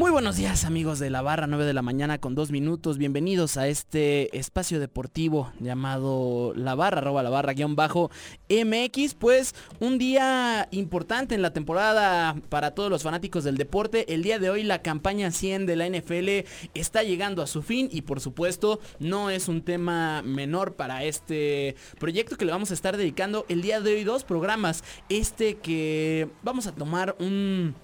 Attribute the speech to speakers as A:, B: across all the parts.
A: Muy buenos días amigos de la barra 9 de la mañana con dos minutos. Bienvenidos a este espacio deportivo llamado La Barra, arroba la barra guion bajo MX. Pues un día importante en la temporada para todos los fanáticos del deporte. El día de hoy la campaña 100 de la NFL está llegando a su fin y por supuesto no es un tema menor para este proyecto que le vamos a estar dedicando el día de hoy dos programas. Este que vamos a tomar un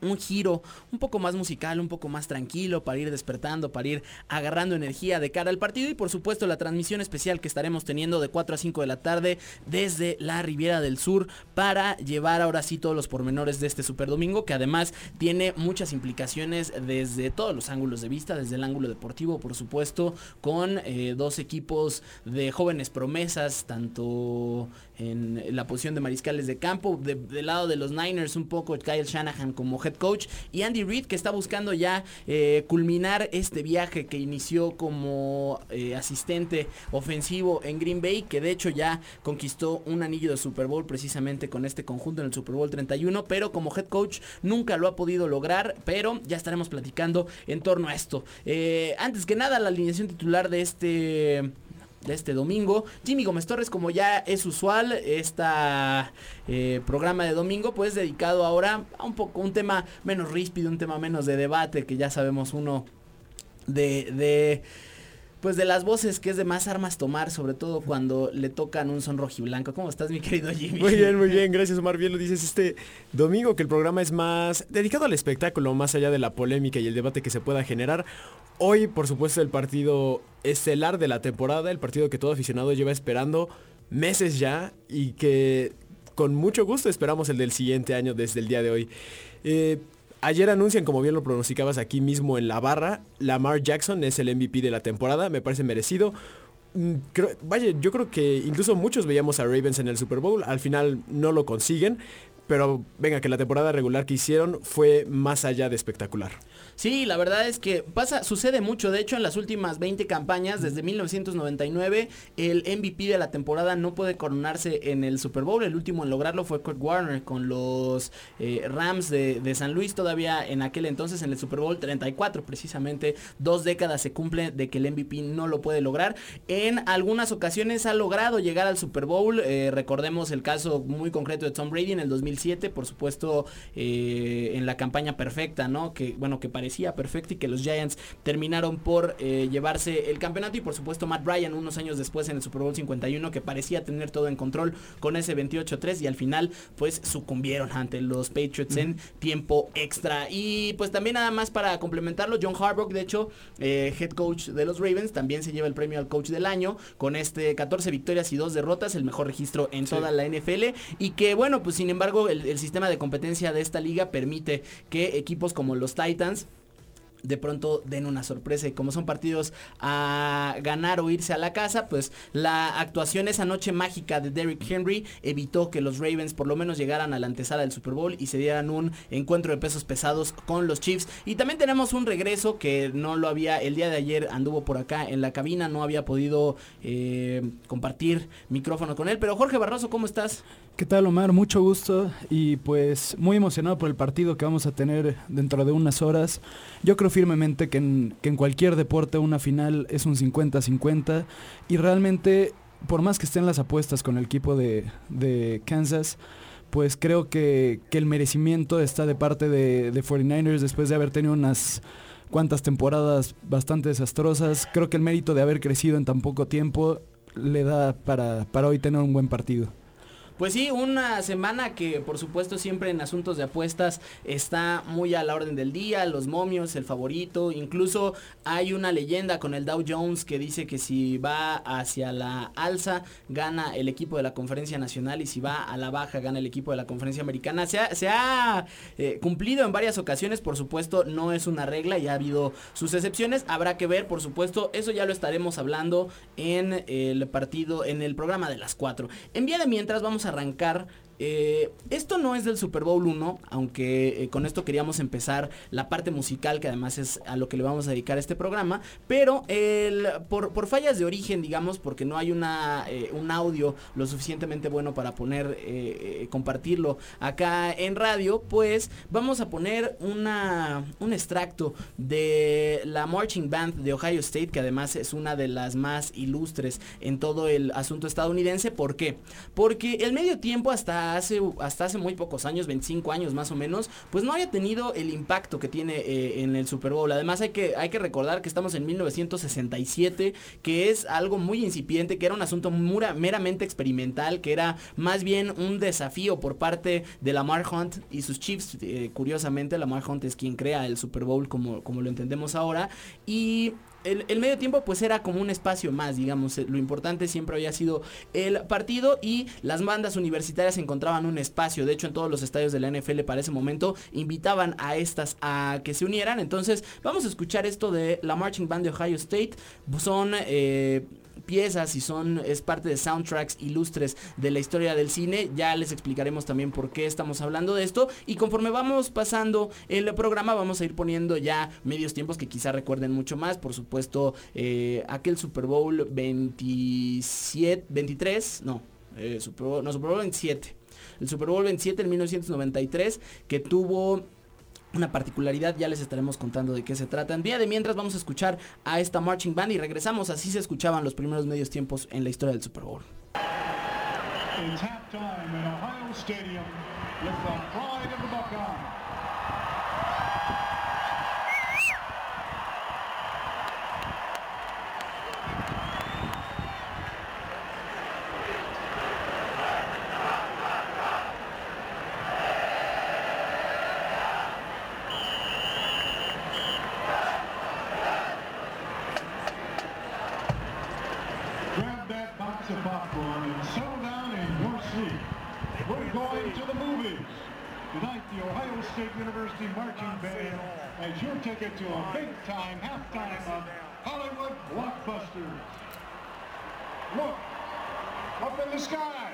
A: un giro un poco más musical, un poco más tranquilo para ir despertando, para ir agarrando energía de cara al partido. Y por supuesto la transmisión especial que estaremos teniendo de 4 a 5 de la tarde desde la Riviera del Sur para llevar ahora sí todos los pormenores de este Super Domingo que además tiene muchas implicaciones desde todos los ángulos de vista, desde el ángulo deportivo por supuesto, con eh, dos equipos de jóvenes promesas, tanto en la posición de mariscales de campo, del lado de los Niners un poco Kyle Shanahan como head coach y Andy Reid que está buscando ya eh, culminar este viaje que inició como eh, asistente ofensivo en Green Bay, que de hecho ya conquistó un anillo de Super Bowl precisamente con este conjunto en el Super Bowl 31, pero como head coach nunca lo ha podido lograr, pero ya estaremos platicando en torno a esto. Eh, antes que nada, la alineación titular de este de este domingo. Jimmy Gómez Torres, como ya es usual, esta eh, programa de domingo, pues dedicado ahora a un poco un tema menos ríspido, un tema menos de debate, que ya sabemos uno de pues de las voces que es de más armas tomar, sobre todo cuando le tocan un son rojiblanco. ¿Cómo estás, mi querido Jimmy?
B: Muy bien, muy bien, gracias Omar. Bien lo dices este domingo que el programa es más dedicado al espectáculo, más allá de la polémica y el debate que se pueda generar. Hoy, por supuesto, el partido estelar de la temporada, el partido que todo aficionado lleva esperando meses ya y que con mucho gusto esperamos el del siguiente año desde el día de hoy. Eh, Ayer anuncian, como bien lo pronosticabas aquí mismo en la barra, Lamar Jackson es el MVP de la temporada, me parece merecido. Mm, vaya, yo creo que incluso muchos veíamos a Ravens en el Super Bowl, al final no lo consiguen, pero venga, que la temporada regular que hicieron fue más allá de espectacular.
A: Sí, la verdad es que pasa, sucede mucho. De hecho, en las últimas 20 campañas, desde 1999, el MVP de la temporada no puede coronarse en el Super Bowl. El último en lograrlo fue Kurt Warner con los eh, Rams de, San Luis, todavía en aquel entonces, en el Super Bowl 34, precisamente. Dos décadas se cumple de que el MVP no lo puede lograr. En algunas ocasiones ha logrado llegar al Super Bowl. Eh, recordemos el caso muy concreto de Tom Brady en el 2007, por supuesto, eh, en la campaña perfecta, ¿no? Que, bueno, que perfecto y que los Giants terminaron por eh, llevarse el campeonato. Y por supuesto Matt Ryan unos años después en el Super Bowl 51 que parecía tener todo en control con ese 28-3 y al final pues sucumbieron ante los Patriots en tiempo extra. Y pues también nada más para complementarlo John Harbaugh de hecho eh, head coach de los Ravens también se lleva el premio al coach del año con este 14 victorias y 2 derrotas el mejor registro en toda la NFL y que bueno pues sin embargo el sistema de competencia de esta liga permite que equipos como los Titans de pronto den una sorpresa y como son partidos a ganar o irse a la casa, pues la actuación esa noche mágica de Derrick Henry evitó que los Ravens por lo menos llegaran a la antesala del Super Bowl y se dieran un encuentro de pesos pesados con los Chiefs. Y también tenemos un regreso que no lo había, el día de ayer anduvo por acá en la cabina, no había podido eh, compartir micrófono con él, pero Jorge Barroso, ¿cómo estás?
C: ¿Qué tal Omar? Mucho gusto y pues muy emocionado por el partido que vamos a tener dentro de unas horas. Yo creo firmemente que en, cualquier deporte una final es un 50-50 y realmente por más que estén las apuestas con el equipo de, Kansas, pues creo que, el merecimiento está de parte de, de 49ers después de haber tenido unas cuantas temporadas bastante desastrosas. Creo que el mérito de haber crecido en tan poco tiempo le da para, para hoy tener un buen partido.
A: Pues sí, una semana que por supuesto siempre en asuntos de apuestas está muy a la orden del día, los momios, el favorito, incluso hay una leyenda con el Dow Jones que dice que si va hacia la alza gana el equipo de la conferencia nacional y si va a la baja gana el equipo de la conferencia americana. Se ha, eh, cumplido en varias ocasiones, por supuesto no es una regla, ya ha habido sus excepciones, habrá que ver, por supuesto, eso ya lo estaremos hablando en el partido, en el programa de las 4. En de mientras vamos a arrancar eh, esto no es del Super Bowl 1, aunque eh, con esto queríamos empezar la parte musical, que además es a lo que le vamos a dedicar este programa, pero el, por, fallas de origen, digamos, porque no hay una, eh, un audio lo suficientemente bueno para poner, compartirlo acá en radio, pues vamos a poner una, un extracto de la Marching Band de Ohio State, que además es una de las más ilustres en todo el asunto estadounidense. ¿Por qué? Porque el medio tiempo hasta hace, hasta hace muy pocos años, 25 años más o menos, pues no había tenido el impacto que tiene eh, en el Super Bowl. Además hay que, hay que recordar que estamos en 1967, que es algo muy incipiente, que era un asunto meramente experimental, que era más bien un desafío por parte de Lamar Hunt y sus Chiefs. Eh, curiosamente, Lamar Hunt es quien crea el Super Bowl como, como lo entendemos ahora. Y el, medio tiempo pues era como un espacio más, digamos. Eh, lo importante siempre había sido el partido y las bandas universitarias encontraban un espacio. De hecho, en todos los estadios de la NFL para ese momento invitaban a estas a que se unieran. Entonces, vamos a escuchar esto de la Marching Band de Ohio State. Son... Eh, piezas y son es parte de soundtracks ilustres de la historia del cine. Ya les explicaremos también por qué estamos hablando de esto y conforme vamos pasando el programa vamos a ir poniendo ya medios tiempos que quizá recuerden mucho más. Por supuesto, eh, aquel Super Bowl 27, 23, no, eh, Super Bowl, no, Super Bowl 27. El Super Bowl 27 en 1993 que tuvo una particularidad, ya les estaremos contando de qué se trata. En día de mientras vamos a escuchar a esta marching band y regresamos, así se escuchaban los primeros medios tiempos en la historia del Super Bowl.
D: Ticket to a big-time halftime of Hollywood blockbuster. Look, up in the sky.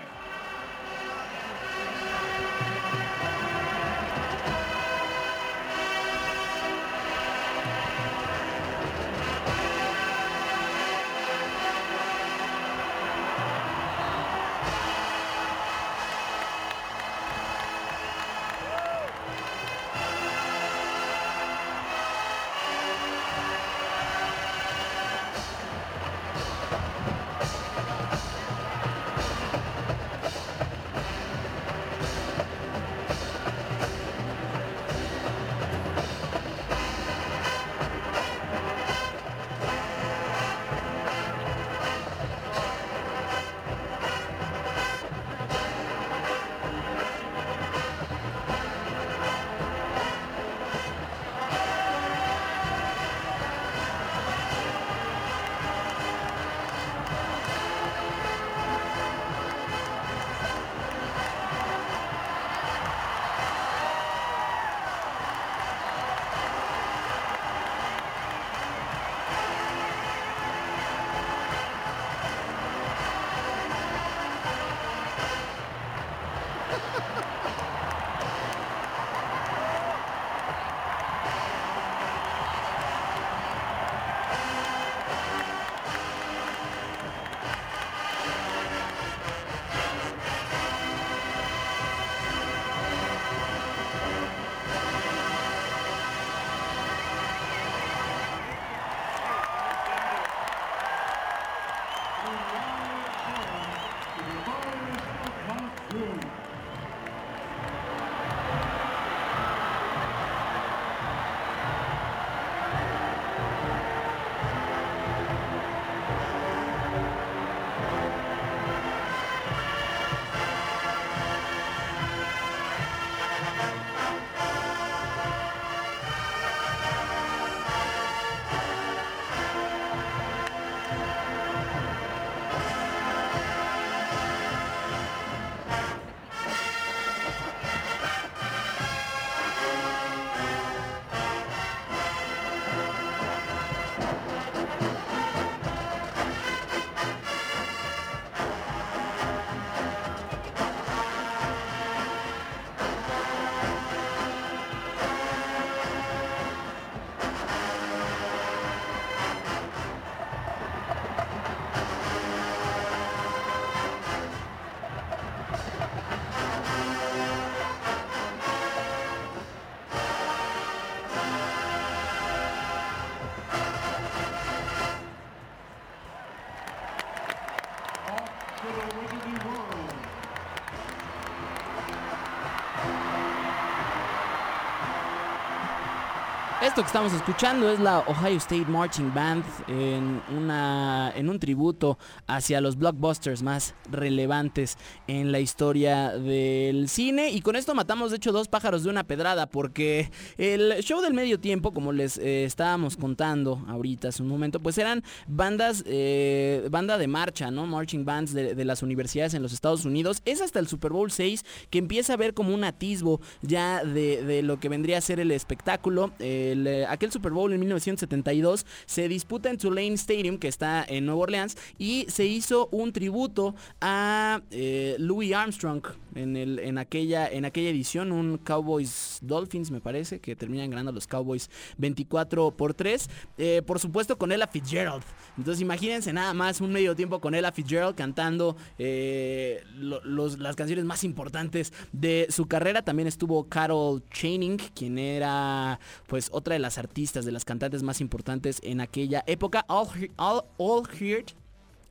A: Esto que estamos escuchando es la Ohio State Marching Band en, una, en un tributo hacia los blockbusters más relevantes en la historia del cine. Y con esto matamos de hecho dos pájaros de una pedrada porque el show del medio tiempo, como les eh, estábamos contando ahorita hace un momento, pues eran bandas, eh, banda de marcha, ¿no? Marching bands de, las universidades en los Estados Unidos. Es hasta el Super Bowl 6 que empieza a ver como un atisbo ya de, de lo que vendría a ser el espectáculo. El, eh, aquel Super Bowl en 1972 se disputa en Tulane Stadium, que está en Nueva Orleans, y se hizo un tributo a eh, Louis Armstrong en, el, en, aquella, en aquella edición, un Cowboys Dolphins, me parece, que terminan ganando los Cowboys 24 por 3. Eh, por supuesto, con Ella Fitzgerald. Entonces, imagínense nada más un medio tiempo con Ella Fitzgerald cantando eh, las canciones más importantes de su carrera. También estuvo Carol Channing, quien era pues otra de las artistas, de las cantantes más importantes en aquella época. All, All, All Heard,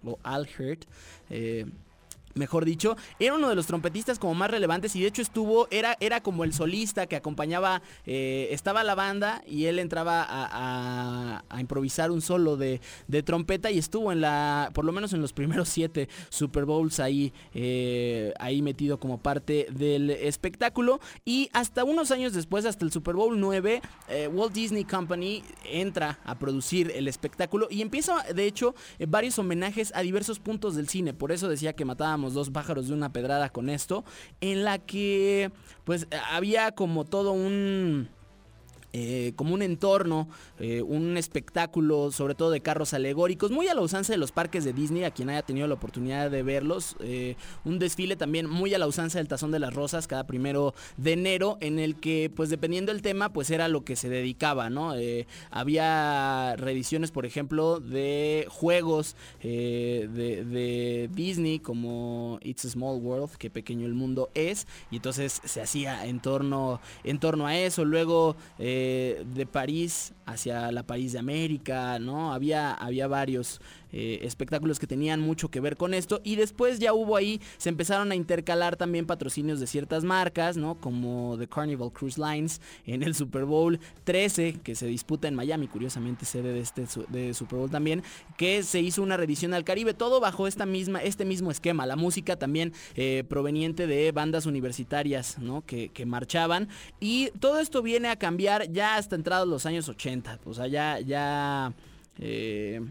A: o Al Heard, eh, mejor dicho, era uno de los trompetistas como más relevantes y de hecho estuvo, era, era como el solista que acompañaba, eh, estaba la banda y él entraba a, improvisar un solo de, de trompeta y estuvo en la, por lo menos en los primeros siete Super Bowls ahí, eh, ahí metido como parte del espectáculo. Y hasta unos años después, hasta el Super Bowl 9, eh, Walt Disney Company entra a producir el espectáculo y empieza de hecho varios homenajes a diversos puntos del cine, por eso decía que matábamos dos pájaros de una pedrada con esto, en la que pues había como todo un... eh, como un entorno, eh, un espectáculo, sobre todo de carros alegóricos, muy a la usanza de los parques de Disney, a quien haya tenido la oportunidad de verlos. eh, un desfile también muy a la usanza del Tazón de las Rosas, cada primero de enero, en el que, pues dependiendo del tema, pues era lo que se dedicaba, ¿no? Había reediciones, por ejemplo, de juegos de, Disney, como It's a Small World, que pequeño el mundo es, y entonces se hacía en torno, en torno a eso. Luego, de París hacia la París de América, ¿no? Había, había varios eh, espectáculos que tenían mucho que ver con esto. Y después ya hubo ahí, se empezaron a intercalar también patrocinios de ciertas marcas, ¿no? Como The Carnival Cruise Lines en el Super Bowl 13, que se disputa en Miami, curiosamente sede de este de Super Bowl también, que se hizo una reedición al Caribe, todo bajo esta misma, este mismo esquema. La música también eh, proveniente de bandas universitarias, ¿no? Que, que marchaban. Y todo esto viene a cambiar ya hasta entrados los años 80. O sea, ya, ya. eh,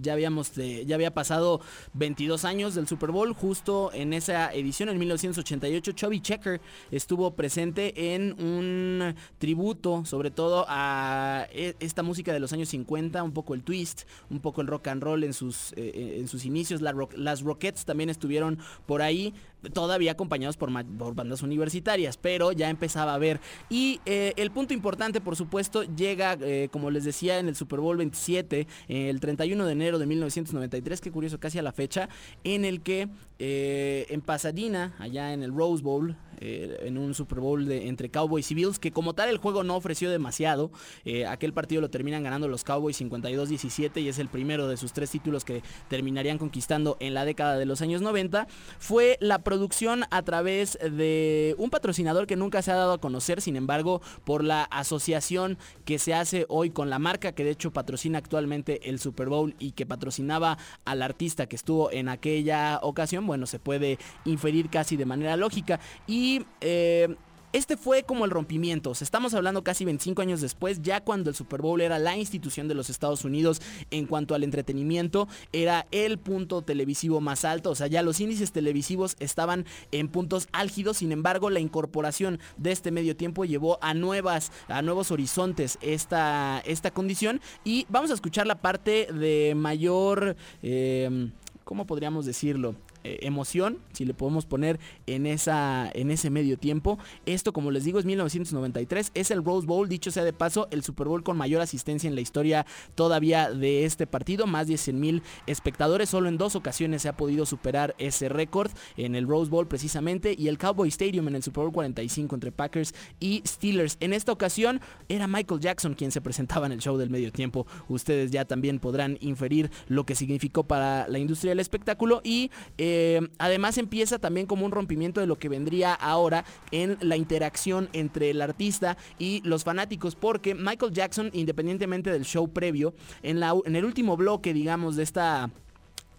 A: ya habíamos ya había pasado 22 años del Super Bowl justo en esa edición en 1988 Chubby Checker estuvo presente en un tributo sobre todo a e- esta música de los años 50 un poco el twist un poco el rock and roll en sus eh, en sus inicios La las Rockettes también estuvieron por ahí todavía acompañados por, por bandas universitarias, pero ya empezaba a ver. Y eh, el punto importante, por supuesto, llega, eh, como les decía, en el Super Bowl 27, eh, el 31 de enero de 1993, qué curioso, casi a la fecha, en el que eh, en Pasadena, allá en el Rose Bowl, eh, en un Super Bowl entre Cowboys y Bills, que como tal el juego no ofreció demasiado. Eh, aquel partido lo terminan ganando los Cowboys 52-17 y es el primero de sus tres títulos que terminarían conquistando en la década de los años 90. Fue la producción a través de un patrocinador que nunca se ha dado a conocer, sin embargo, por la asociación que se hace hoy con la marca que de hecho patrocina actualmente el Super Bowl y que patrocinaba al artista que estuvo en aquella ocasión, bueno, se puede inferir casi de manera lógica. Y eh, este fue como el rompimiento. Estamos hablando casi 25 años después, ya cuando el Super Bowl era la institución de los Estados Unidos en cuanto al entretenimiento, era el punto televisivo más alto. O sea, ya los índices televisivos estaban en puntos álgidos. Sin embargo, la incorporación de este medio tiempo llevó a nuevas, a nuevos horizontes esta, esta condición. Y vamos a escuchar la parte de mayor, eh, ¿cómo podríamos decirlo? Eh, emoción, si le podemos poner en, esa, en ese medio tiempo. Esto, como les digo, es 1993, es el Rose Bowl, dicho sea de paso, el Super Bowl con mayor asistencia en la historia todavía de este partido, más de 100 mil espectadores, solo en dos ocasiones se ha podido superar ese récord, en el Rose Bowl precisamente, y el Cowboy Stadium en el Super Bowl 45 entre Packers y Steelers. En esta ocasión era Michael Jackson quien se presentaba en el show del medio tiempo. Ustedes ya también podrán inferir lo que significó para la industria del espectáculo y eh, eh, además empieza también como un rompimiento de lo que vendría ahora en la interacción entre el artista y los fanáticos, porque Michael Jackson, independientemente del show previo, en, en el último bloque, digamos, de esta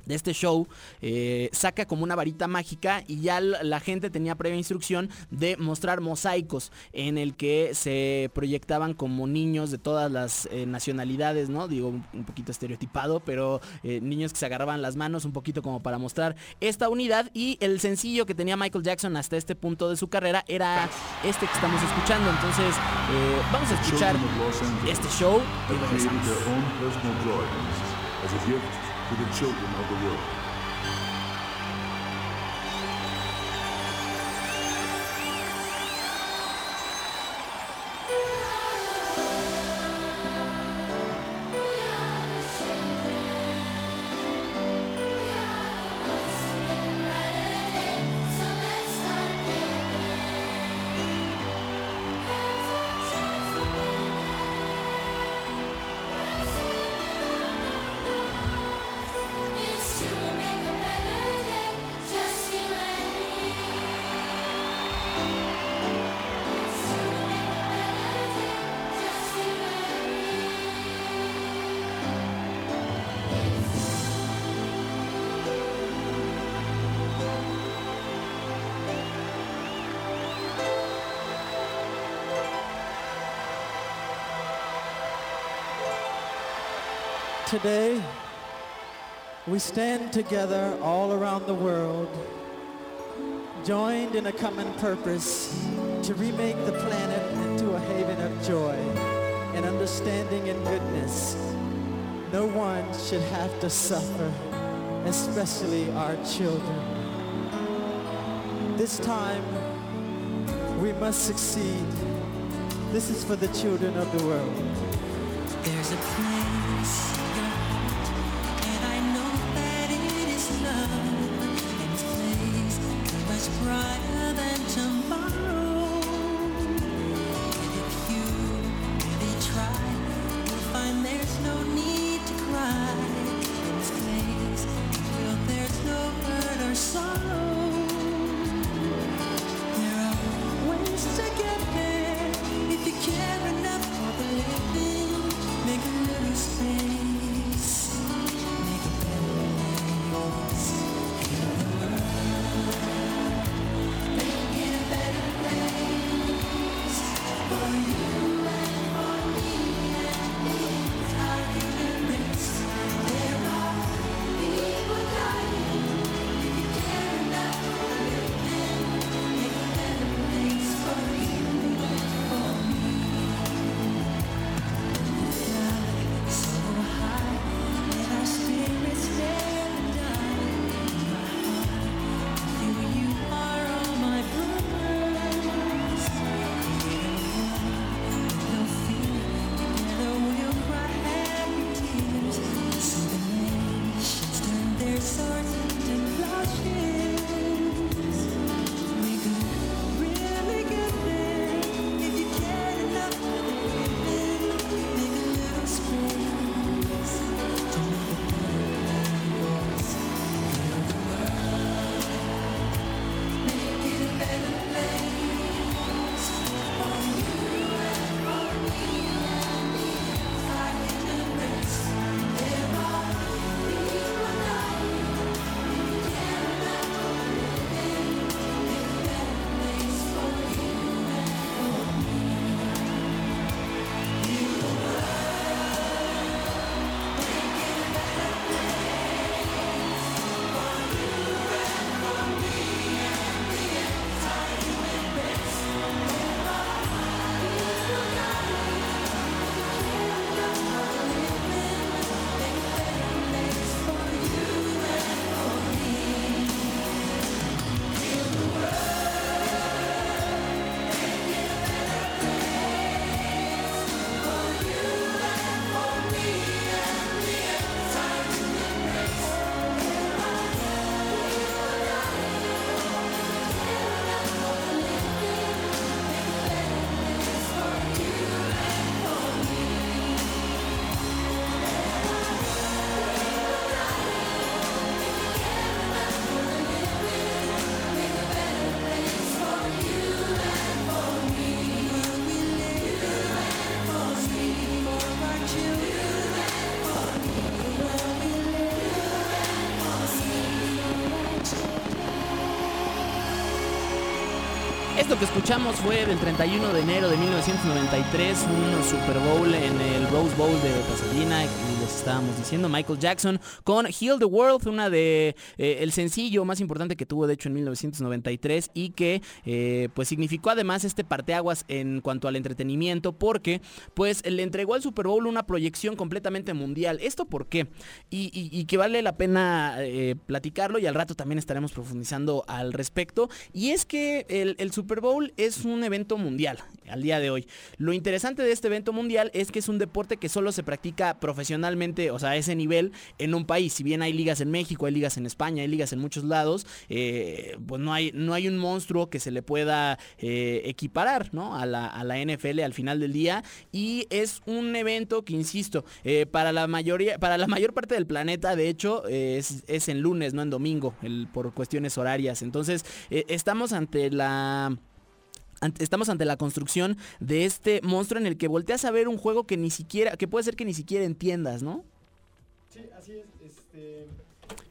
A: de este show eh, saca como una varita mágica y ya la gente tenía previa instrucción de mostrar mosaicos en el que se proyectaban como niños de todas las eh, nacionalidades, ¿no? Digo, un poquito estereotipado, pero eh, niños que se agarraban las manos un poquito como para mostrar esta unidad y el sencillo que tenía Michael Jackson hasta este punto de su carrera era este que estamos escuchando. Entonces, vamos a escuchar este show y regresamos. To the children of the world.
E: Today, we stand together all around the world, joined in a common purpose to remake the planet into a haven of joy and understanding and goodness. No one should have to suffer, especially our children. This time, we must succeed. This is for the children of the world.
F: There's a place
A: Esto que escuchamos fue del 31 de enero de 1993, un Super Bowl en el Rose Bowl de Pasadena, estábamos diciendo Michael Jackson con Heal the World, una de eh, el sencillo más importante que tuvo de hecho en 1993 y que eh, pues significó además este parteaguas en cuanto al entretenimiento porque pues le entregó al Super Bowl una proyección completamente mundial. ¿Esto por qué? Y, y- y que vale la pena eh, platicarlo y al rato también estaremos profundizando al respecto. Y es que el, el Super Bowl es un evento mundial al día de hoy. Lo interesante de este evento mundial es que es un deporte que solo se practica profesionalmente, o sea, ese nivel en un país. Si bien hay ligas en México, hay ligas en España, hay ligas en muchos lados, eh, pues no hay, no hay un monstruo que se le pueda eh, equiparar ¿no? a, la, a la NFL al final del día. Y es un evento que, insisto, eh, para la mayoría, para la mayor parte del planeta, de hecho, es, es en lunes, no en domingo, el- por cuestiones horarias. Entonces, estamos ante la Estamos ante la construcción de este monstruo en el que volteas a ver un juego que ni siquiera, que puede ser que ni siquiera entiendas, ¿no?
B: Sí, así es. este,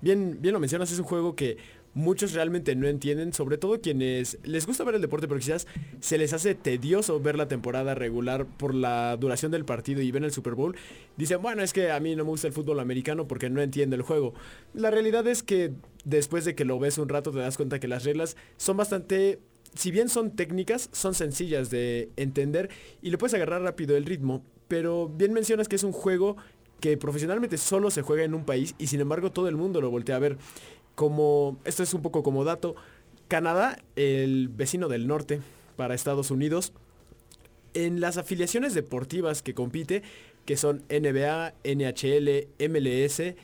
B: Bien, bien lo mencionas, es un juego que muchos realmente no entienden, sobre todo quienes les gusta ver el deporte, pero quizás se les hace tedioso ver la temporada regular por la duración del partido y ven el Super Bowl. Dicen, bueno, es que a mí no me gusta el fútbol americano porque no entiendo el juego. La realidad es que después de que lo ves un rato te das cuenta que las reglas son bastante si bien son técnicas, son sencillas de entender y le puedes agarrar rápido el ritmo, pero bien mencionas que es un juego que profesionalmente solo se juega en un país y sin embargo todo el mundo lo voltea a ver. Como, esto es un poco como dato, Canadá, el vecino del norte para Estados Unidos, en las afiliaciones deportivas que compite, que son NBA, NHL, MLS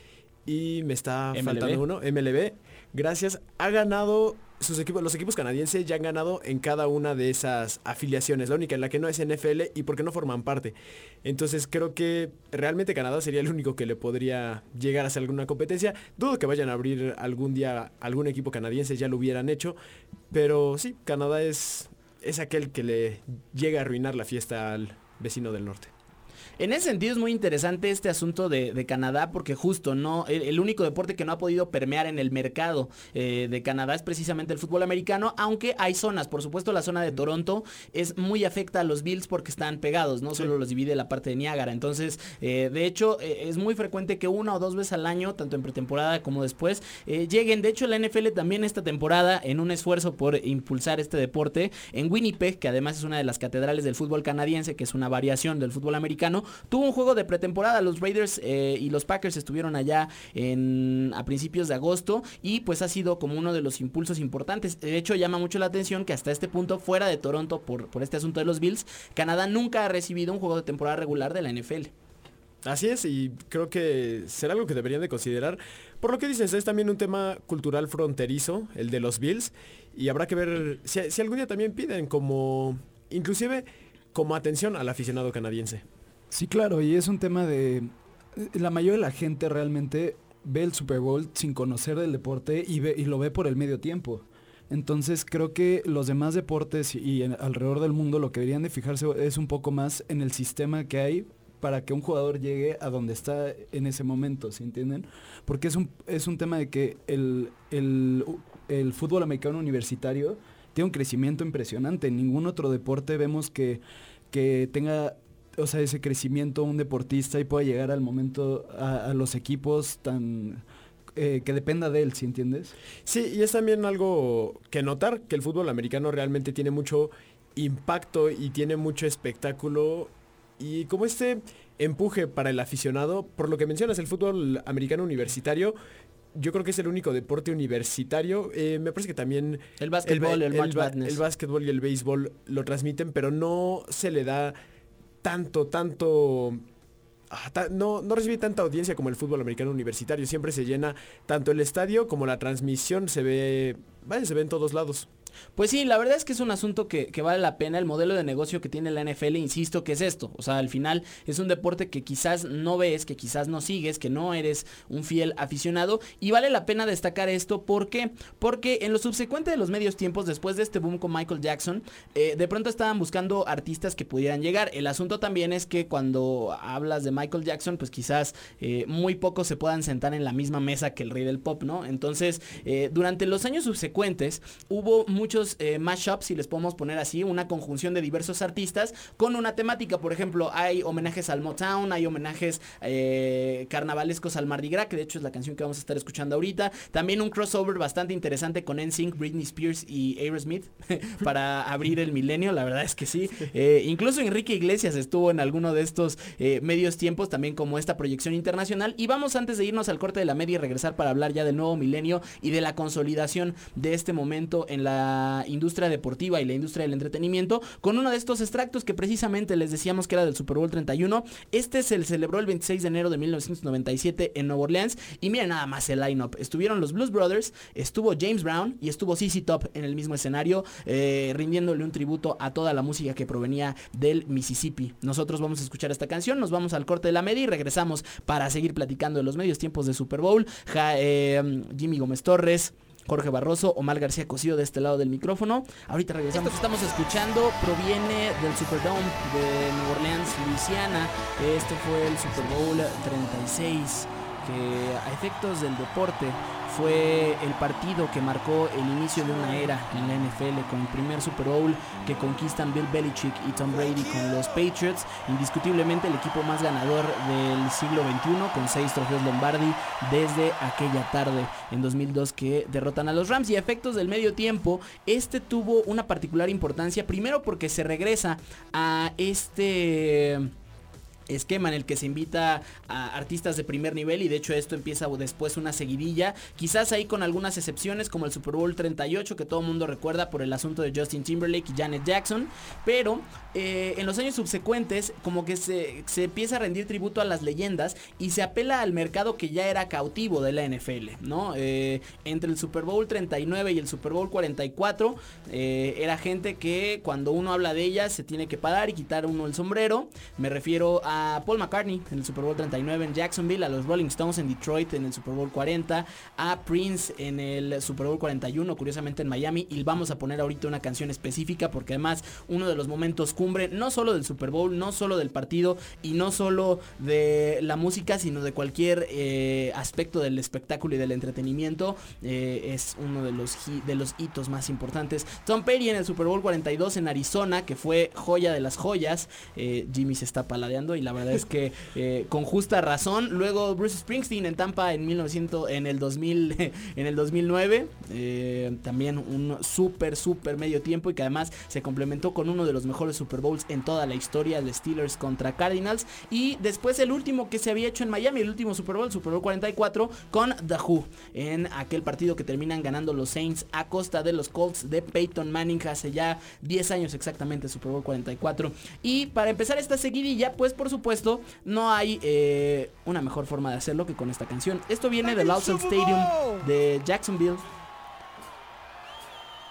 B: y me está
A: MLB.
B: faltando uno, MLB, gracias, ha ganado sus equipos, los equipos canadienses ya han ganado en cada una de esas afiliaciones, la única en la que no es NFL y porque no forman parte. Entonces creo que realmente Canadá sería el único que le podría llegar a hacer alguna competencia. Dudo que vayan a abrir algún día algún equipo canadiense, ya lo hubieran hecho, pero sí, Canadá es, es aquel que le llega a arruinar la fiesta al vecino del norte.
A: En ese sentido es muy interesante este asunto de, de Canadá porque justo no el, el único deporte que no ha podido permear en el mercado eh, de Canadá es precisamente el fútbol americano, aunque hay zonas, por supuesto la zona de Toronto es muy afecta a los Bills porque están pegados, no solo los divide la parte de Niágara, entonces eh, de hecho eh, es muy frecuente que una o dos veces al año, tanto en pretemporada como después, eh, lleguen, de hecho la NFL también esta temporada en un esfuerzo por impulsar este deporte en Winnipeg, que además es una de las catedrales del fútbol canadiense, que es una variación del fútbol americano, tuvo un juego de pretemporada. Los Raiders eh, y los Packers estuvieron allá en, a principios de agosto y pues ha sido como uno de los impulsos importantes. De hecho, llama mucho la atención que hasta este punto, fuera de Toronto, por, por este asunto de los Bills, Canadá nunca ha recibido un juego de temporada regular de la NFL.
B: Así es, y creo que será algo que deberían de considerar. Por lo que dices, es también un tema cultural fronterizo, el de los Bills, y habrá que ver si, si algún día también piden como, inclusive como atención al aficionado canadiense.
C: Sí, claro, y es un tema de... La mayoría de la gente realmente ve el Super Bowl sin conocer del deporte y, ve, y lo ve por el medio tiempo. Entonces creo que los demás deportes y, alrededor del mundo lo que deberían de fijarse es un poco más en el sistema que hay para que un jugador llegue a donde está en ese momento, ¿se entienden? Porque es un, es un tema de que el, el, el fútbol americano universitario tiene un crecimiento impresionante. En ningún otro deporte vemos que, que tenga o sea, ese crecimiento un deportista y pueda llegar al momento a, a los equipos tan eh, que dependa de él, ¿sí entiendes?
B: Sí, y es también algo que notar, que el fútbol americano realmente tiene mucho impacto y tiene mucho espectáculo y como este empuje para el aficionado, por lo que mencionas, el fútbol americano universitario, yo creo que es el único deporte universitario. eh, me parece que también
A: El básquetbol, el,
B: el,
A: Madness.
B: el básquetbol y el béisbol lo transmiten, pero no se le da tanto, tanto... ah, no, no recibe tanta audiencia como el fútbol americano universitario. Siempre se llena tanto el estadio como la transmisión. Se ve, se ve en todos lados.
A: Pues sí, la verdad es que es un asunto que, vale la pena. El modelo de negocio que tiene la NFL, insisto, que es esto. O sea, al final es un deporte que quizás no ves, que quizás no sigues, que no eres un fiel aficionado. Y vale la pena destacar esto. ¿Por qué? Porque en lo subsecuente de los medios tiempos, después de este boom con Michael Jackson, eh, de pronto estaban buscando artistas que pudieran llegar. El asunto también es que cuando hablas de Michael Jackson, pues quizás eh, muy pocos se puedan sentar en la misma mesa que el rey del pop, ¿no? Entonces, eh, durante los años subsecuentes hubo muchos eh, mashups, si les podemos poner así, una conjunción de diversos artistas con una temática. Por ejemplo, hay homenajes al Motown, hay homenajes eh, carnavalescos al Mardi Gras, que de hecho es la canción que vamos a estar escuchando ahorita. También un crossover bastante interesante con NSYNC, Britney Spears y Aerosmith para abrir el milenio, la verdad es que sí. Eh, incluso Enrique Iglesias estuvo en alguno de estos eh, medios tiempos, también como esta proyección internacional. Y vamos antes de irnos al corte de la media y regresar para hablar ya del nuevo milenio y de la consolidación de este momento en la industria deportiva y la industria del entretenimiento, con uno de estos extractos que precisamente les decíamos que era del Super Bowl 31. Este se celebró el 26 de enero de 1997 en Nueva Orleans. Y miren nada más el lineup. Estuvieron los Blues Brothers, estuvo James Brown y estuvo CC Top en el mismo escenario, eh, rindiéndole un tributo a toda la música que provenía del Mississippi. Nosotros vamos a escuchar esta canción, nos vamos al corte de la media y regresamos para seguir platicando de los medios tiempos de Super Bowl. Eh, Jimmy Gómez Torres. Jorge Barroso, Omar García Cosío de este lado del micrófono. Ahorita regresamos. Estamos escuchando proviene del Superdome de Nueva Orleans, Luisiana. Este fue el Super Bowl 36, que a efectos del deporte fue el partido que marcó el inicio de una era en la NFL con el primer Super Bowl que conquistan Bill Belichick y Tom Brady con los Patriots, indiscutiblemente el equipo más ganador del siglo XXI con seis trofeos Lombardi desde aquella tarde en 2002 que derrotan a los Rams. Y a efectos del medio tiempo este tuvo una particular importancia primero porque se regresa a este esquema en el que se invita a artistas de primer nivel y de hecho esto empieza después una seguidilla, quizás ahí con algunas excepciones como el Super Bowl 38 que todo el mundo recuerda por el asunto de Justin Timberlake y Janet Jackson, pero eh, en los años subsecuentes como que se, se empieza a rendir tributo a las leyendas y se apela al mercado que ya era cautivo de la NFL, ¿no? Eh, entre el Super Bowl 39 y el Super Bowl 44 eh, era gente que cuando uno habla de ella se tiene que parar y quitar uno el sombrero, me refiero a Paul McCartney en el Super Bowl 39 en Jacksonville, a los Rolling Stones en Detroit en el Super Bowl 40, a Prince en el Super Bowl 41, curiosamente en Miami, y vamos a poner ahorita una canción específica porque además uno de los momentos cumbre, no solo del Super Bowl, no solo del partido y no solo de la música, sino de cualquier eh, aspecto del espectáculo y del entretenimiento, eh, es uno de los, de los hitos más importantes. Tom Petty en el Super Bowl 42 en Arizona, que fue joya de las joyas, eh, Jimmy se está paladeando y la verdad es que eh, con justa razón. Luego Bruce Springsteen en Tampa en 1900, en el 2000, en el 2009, eh, también un súper súper medio tiempo y que además se complementó con uno de los mejores Super Bowls en toda la historia, de Steelers contra Cardinals y después el último que se había hecho en Miami, el último Super Bowl, Super Bowl 44 con The Who en aquel partido que terminan ganando los Saints a costa de los Colts de Peyton Manning hace ya 10 años exactamente Super Bowl 44 y para empezar esta seguidilla pues por supuesto no hay eh, una mejor forma de hacerlo que con esta canción. Esto viene del Allstate Stadium de Jacksonville.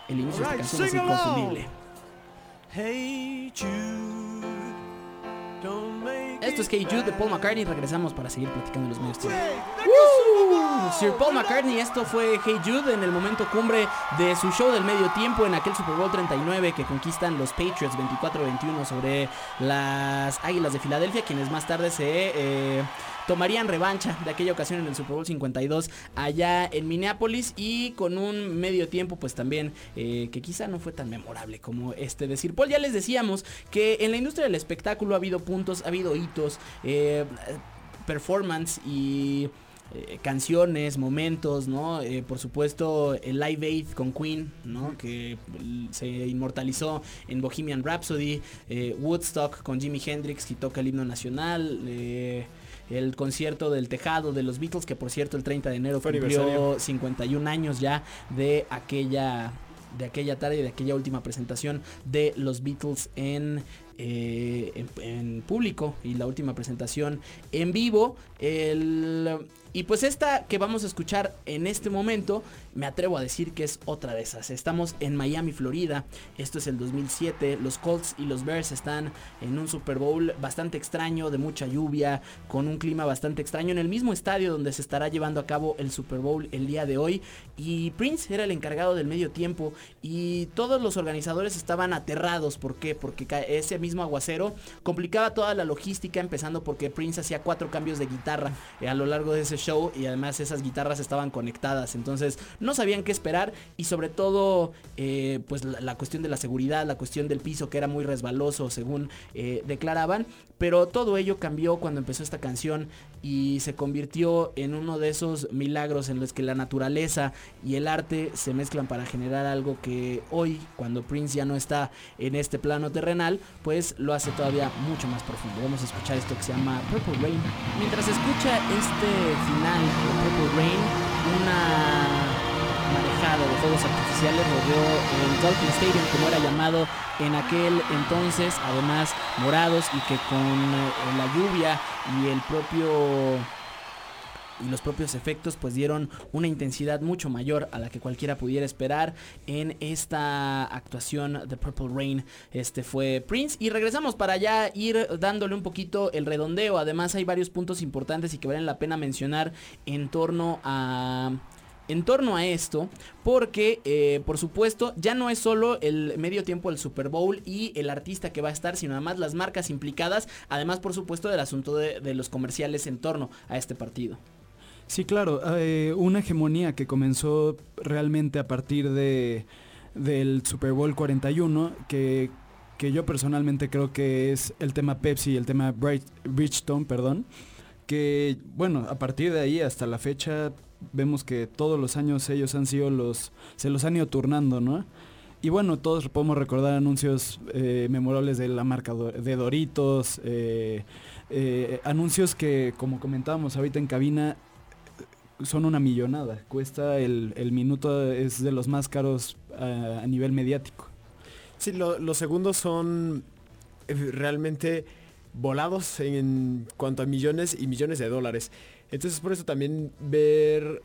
A: El inicio de esta canción es inconfundible. Esto es Hey Jude de Paul McCartney. Regresamos para seguir platicando de los medios. Sir Paul McCartney, esto fue Hey Jude en el momento cumbre de su show del medio tiempo en aquel Super Bowl 39 que conquistan los Patriots 24-21 sobre las Águilas de Filadelfia, quienes más tarde se eh, tomarían revancha de aquella ocasión en el Super Bowl 52 allá en Minneapolis y con un medio tiempo pues también eh, que quizá no fue tan memorable como este de Sir Paul. Ya les decíamos que en la industria del espectáculo ha habido puntos, ha habido hitos, eh, performance y eh, canciones, momentos, ¿no? Eh, por supuesto, el Live Aid con Queen, ¿no? Que se inmortalizó en Bohemian Rhapsody, eh, Woodstock con Jimi Hendrix que toca el himno nacional, el concierto del tejado de los Beatles, que por cierto el 30 de enero
B: Fue
A: cumplió
B: aniversario.
A: 51 años ya de aquella de aquella tarde, de aquella última presentación de los Beatles en, eh, en, en público y la última presentación en vivo. El, y pues esta que vamos a escuchar en este momento, me atrevo a decir que es otra de esas. Estamos en Miami, Florida. Esto es el 2007. Los Colts y los Bears están en un Super Bowl bastante extraño, de mucha lluvia, con un clima bastante extraño, en el mismo estadio donde se estará llevando a cabo el Super Bowl el día de hoy. Y Prince era el encargado del medio tiempo y todos los organizadores estaban aterrados. ¿Por qué? Porque ese mismo aguacero complicaba toda la logística, empezando porque Prince hacía cuatro cambios de guitarra eh, a lo largo de ese show y además esas guitarras estaban conectadas, entonces no sabían qué esperar y sobre todo eh, pues la, cuestión de la seguridad, la cuestión del piso que era muy resbaloso según eh, declaraban, pero todo ello cambió cuando empezó esta canción y se convirtió en uno de esos milagros en los que la naturaleza y el arte se mezclan para generar algo que hoy, cuando Prince ya no está en este plano terrenal, pues lo hace todavía mucho más profundo. Vamos a escuchar esto que se llama Purple Rain. Mientras escucha este final de Purple Rain, una marejada de fuegos artificiales rodeó el Dolphin Stadium como era llamado en aquel entonces, además morados y que con eh, la lluvia y el propio y los propios efectos pues dieron una intensidad mucho mayor a la que cualquiera pudiera esperar en esta actuación de Purple Rain. Este fue Prince y regresamos para ya ir dándole un poquito el redondeo. Además hay varios puntos importantes y que valen la pena mencionar en torno a en torno a esto, porque eh, por supuesto ya no es solo el medio tiempo del Super Bowl y el artista que va a estar, sino además las marcas implicadas, además por supuesto del asunto de, los comerciales en torno a este partido.
C: Sí, claro, eh, una hegemonía que comenzó realmente a partir de, del Super Bowl 41, que, que yo personalmente creo que es el tema Pepsi el tema Bridgestone, perdón, que bueno, a partir de ahí hasta la fecha vemos que todos los años ellos han sido los, se los han ido turnando, ¿no? Y bueno, todos podemos recordar anuncios eh, memorables de la marca de Doritos, eh, eh, anuncios que, como comentábamos ahorita en cabina, son una millonada. Cuesta el, el minuto, es de los más caros a, nivel mediático.
B: Sí, lo- los segundos son realmente volados en cuanto a millones y millones de dólares. Entonces por eso también ver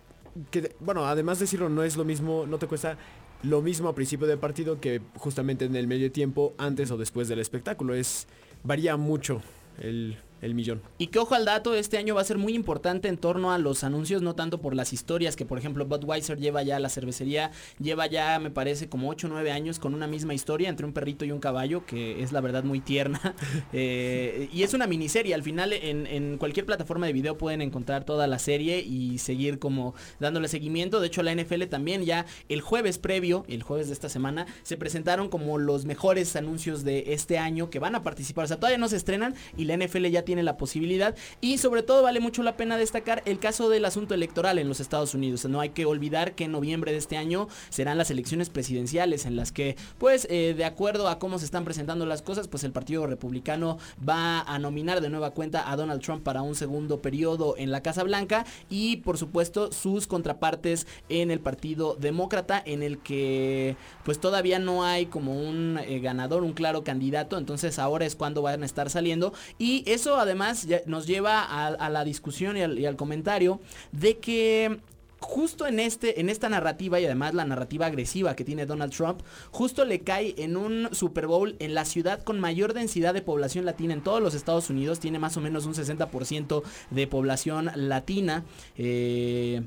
B: que, bueno, además decirlo, no es lo mismo, no te cuesta lo mismo a principio de partido que justamente en el medio tiempo, antes o después del espectáculo. Es, varía mucho el, el millón.
A: Y que ojo al dato, este año va a ser muy importante en torno a los anuncios, no tanto por las historias, que por ejemplo Budweiser lleva ya, la cervecería lleva ya, me parece, como 8 o 9 años con una misma historia entre un perrito y un caballo, que es la verdad muy tierna. Eh, y es una miniserie, al final en, en cualquier plataforma de video pueden encontrar toda la serie y seguir como dándole seguimiento. De hecho, la NFL también ya el jueves previo, el jueves de esta semana, se presentaron como los mejores anuncios de este año que van a participar. O sea, todavía no se estrenan y la NFL ya tiene la posibilidad. Y sobre todo vale mucho la pena destacar el caso del asunto electoral en los Estados Unidos. No hay que olvidar que en noviembre de este año serán las elecciones presidenciales en las que, pues, eh, de acuerdo a cómo se están presentando las cosas, pues el Partido Republicano va a nominar de nueva cuenta a Donald Trump para un segundo periodo en la Casa Blanca y, por supuesto, sus contrapartes en el Partido Demócrata, en el que, pues, todavía no hay como un eh, ganador, un claro candidato. Entonces, ahora es cuando van a estar saliendo y eso además nos lleva a, a la discusión y al, y al comentario de que justo en este en esta narrativa y además la narrativa agresiva que tiene Donald Trump, justo le cae en un Super Bowl en la ciudad con mayor densidad de población latina en todos los Estados Unidos, tiene más o menos un 60% de población latina. eh,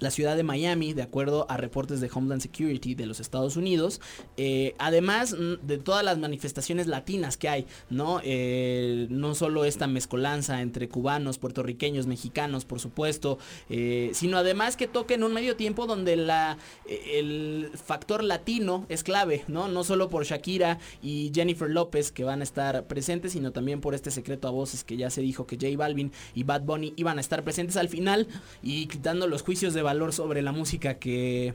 A: la ciudad de Miami, de acuerdo a reportes de Homeland Security de los Estados Unidos, eh, además mm, de todas las manifestaciones latinas que hay, ¿no? Eh, no solo esta mezcolanza entre cubanos, puertorriqueños, mexicanos, por supuesto, eh, sino además que toca en un medio tiempo donde la, el factor latino es clave, ¿no? No solo por Shakira y Jennifer López que van a estar presentes, sino también por este secreto a voces que ya se dijo que J Balvin y Bad Bunny iban a estar presentes al final y quitando los juicios de valor sobre la música que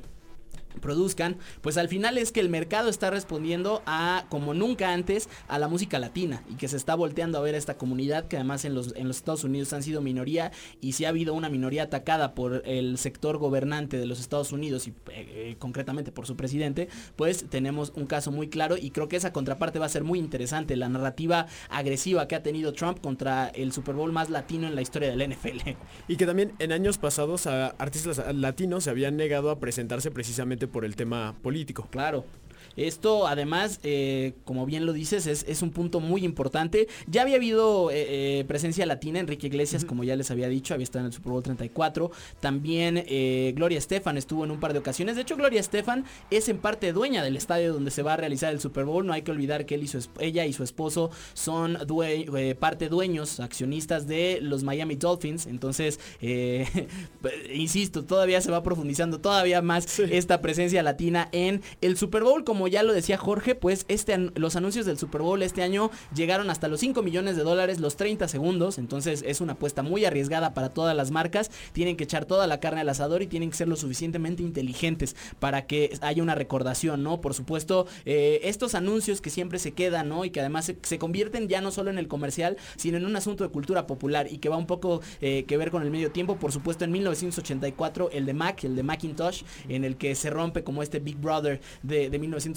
A: produzcan, pues al final es que el mercado está respondiendo a como nunca antes a la música latina y que se está volteando a ver a esta comunidad que además en los, en los Estados Unidos han sido minoría y si ha habido una minoría atacada por el sector gobernante de los Estados Unidos y eh, eh, concretamente por su presidente, pues tenemos un caso muy claro y creo que esa contraparte va a ser muy interesante, la narrativa agresiva que ha tenido Trump contra el Super Bowl más latino en la historia del NFL.
B: Y que también en años pasados a artistas latinos se habían negado a presentarse precisamente por el tema político.
A: Claro. Esto además, eh, como bien lo dices, es, es un punto muy importante. Ya había habido eh, eh, presencia latina, Enrique Iglesias, como ya les había dicho, había estado en el Super Bowl 34. También Gloria Estefan estuvo en un par de ocasiones. De hecho, Gloria Estefan es en parte dueña del estadio donde se va a realizar el Super Bowl. No hay que olvidar que él y su, ella y su esposo son due- parte dueños, accionistas de los Miami Dolphins. Entonces, insisto, todavía se va profundizando todavía más esta presencia latina en el Super Bowl. Como ya lo decía Jorge, pues este, los anuncios del Super Bowl este año llegaron hasta los 5 millones de dólares los 30 segundos. Entonces es una apuesta muy arriesgada para todas las marcas. Tienen que echar toda la carne al asador y tienen que ser lo suficientemente inteligentes para que haya una recordación, ¿no? Por supuesto, eh, estos anuncios que siempre se quedan, ¿no? Y que además se, se convierten ya no solo en el comercial, sino en un asunto de cultura popular y que va un poco eh, que ver con el medio tiempo. Por supuesto, en 1984, el de Mac, el de Macintosh, en el que se rompe como este Big Brother de, de 1984,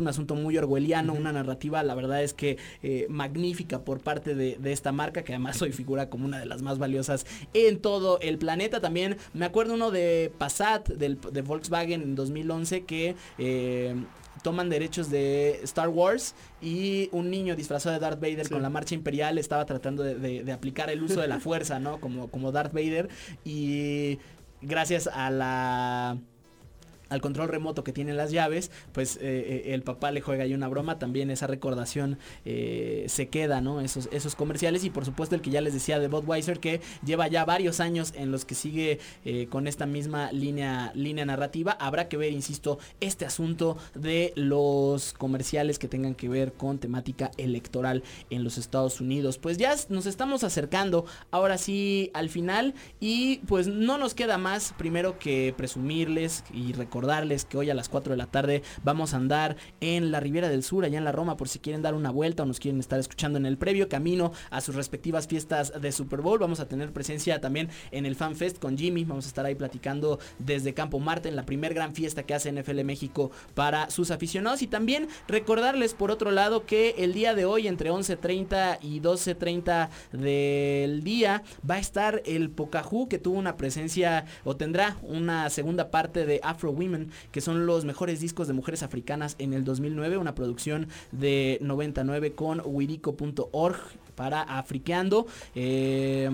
A: un asunto muy orwelliano, una narrativa, la verdad es que eh, magnífica por parte de, de esta marca, que además hoy figura como una de las más valiosas en todo el planeta. También me acuerdo uno de Passat, del, de Volkswagen en 2011, que... eh, toman derechos de Star Wars y un niño disfrazado de Darth Vader con la marcha imperial estaba tratando de, de- de aplicar el uso de la fuerza, ¿no? Como, como Darth Vader y gracias a la al control remoto que tienen las llaves, pues eh, eh, el papá le juega ahí una broma, también esa recordación eh, se queda, ¿no? Esos, esos comerciales y por supuesto el que ya les decía de Budweiser que lleva ya varios años en los que sigue con esta misma línea, línea narrativa. Habrá que ver, insisto, este asunto de los comerciales que tengan que ver con temática electoral en los Estados Unidos. Pues ya nos estamos acercando ahora sí al final y pues no nos queda más primero que presumirles y recordarles que hoy a las 4 de la tarde vamos a andar en la Riviera del Sur, allá en la Roma, por si quieren dar una vuelta o nos quieren estar escuchando en el previo camino a sus respectivas fiestas de Super Bowl. Vamos a tener presencia también en el Fan Fest con Jimmy. Vamos a estar ahí platicando desde Campo Marte en la primer gran fiesta que hace NFL México para sus aficionados. Y también recordarles por otro lado que el día de hoy entre 11.30 y 12.30 del día va a estar el Pocahú que tuvo una presencia o tendrá una segunda parte de Afro Que son los mejores discos de mujeres africanas en el 2009, una producción de 99 con wirico.org para Afriqueando. Eh,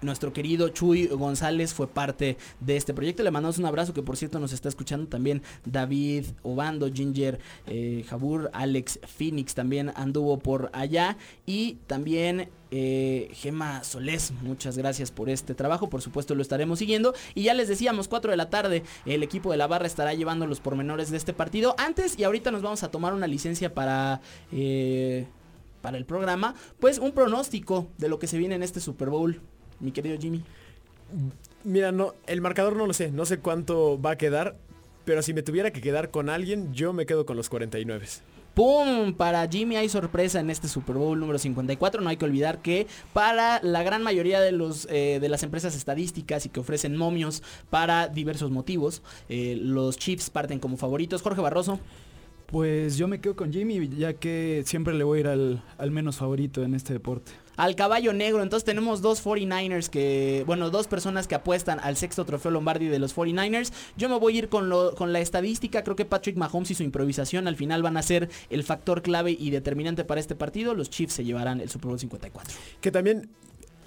A: nuestro querido Chuy González fue parte de este proyecto. Le mandamos un abrazo que por cierto nos está escuchando también David Obando, Ginger eh, Jabur, Alex Phoenix también anduvo por allá. Y también eh, Gema Solés, muchas gracias por este trabajo. Por supuesto lo estaremos siguiendo. Y ya les decíamos, 4 de la tarde, el equipo de la barra estará llevando los pormenores de este partido. Antes y ahorita nos vamos a tomar una licencia para... eh, para el programa, pues un pronóstico de lo que se viene en este Super Bowl mi querido Jimmy.
B: Mira, no, el marcador no lo sé, no sé cuánto va a quedar, pero si me tuviera que quedar con alguien, yo me quedo con los 49.
A: ¡Pum! Para Jimmy hay sorpresa en este Super Bowl número 54. No hay que olvidar que para la gran mayoría eh, de las empresas estadísticas y que ofrecen momios para diversos motivos, eh, los Chiefs parten como favoritos. Jorge Barroso.
C: Pues yo me quedo con Jimmy, ya que siempre le voy a ir al, al menos favorito en este deporte.
A: Al caballo negro, entonces tenemos dos 49ers que, bueno, dos personas que apuestan al sexto trofeo Lombardi de los 49ers. Yo me voy a ir con, lo, con la estadística, creo que Patrick Mahomes y su improvisación al final van a ser el factor clave y determinante para este partido. Los Chiefs se llevarán el Super Bowl 54.
B: Que también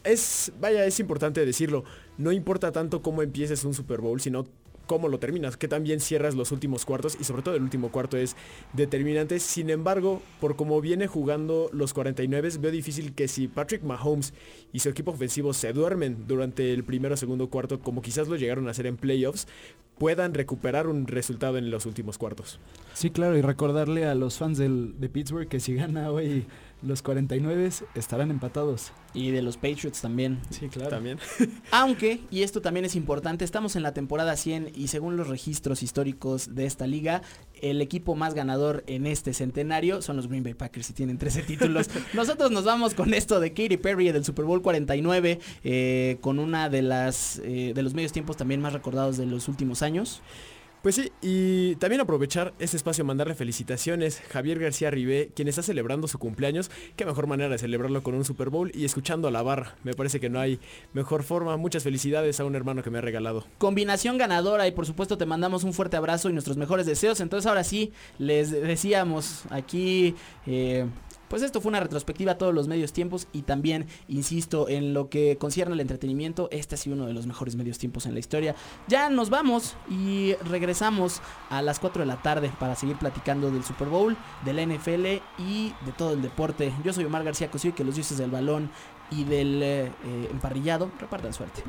B: es, vaya, es importante decirlo, no importa tanto cómo empieces un Super Bowl, sino cómo lo terminas, que también cierras los últimos cuartos y sobre todo el último cuarto es determinante. Sin embargo, por cómo viene jugando los 49, veo difícil que si Patrick Mahomes y su equipo ofensivo se duermen durante el primero o segundo cuarto, como quizás lo llegaron a hacer en playoffs, puedan recuperar un resultado en los últimos cuartos.
C: Sí, claro, y recordarle a los fans de Pittsburgh que si gana hoy los 49 estarán empatados.
A: Y de los Patriots también.
C: Sí, claro.
B: También.
A: Aunque, y esto también es importante, estamos en la temporada 100 y según los registros históricos de esta liga, el equipo más ganador en este centenario son los Green Bay Packers y tienen 13 títulos. Nosotros nos vamos con esto de Katy Perry del Super Bowl 49, eh, con una de las eh, de los medios tiempos también más recordados de los últimos años.
B: Pues sí, y también aprovechar este espacio, mandarle felicitaciones. Javier García Ribé, quien está celebrando su cumpleaños. Qué mejor manera de celebrarlo con un Super Bowl y escuchando a la barra. Me parece que no hay mejor forma. Muchas felicidades a un hermano que me ha regalado.
A: Combinación ganadora y por supuesto te mandamos un fuerte abrazo y nuestros mejores deseos. Entonces ahora sí, les decíamos aquí... eh, pues esto fue una retrospectiva a todos los medios tiempos y también, insisto, en lo que concierne al entretenimiento, este ha sido uno de los mejores medios tiempos en la historia. Ya nos vamos y regresamos a las 4 de la tarde para seguir platicando del Super Bowl, de la NFL y de todo el deporte. Yo soy Omar García Cosío y que los dioses del balón y del eh, eh, emparrillado repartan suerte.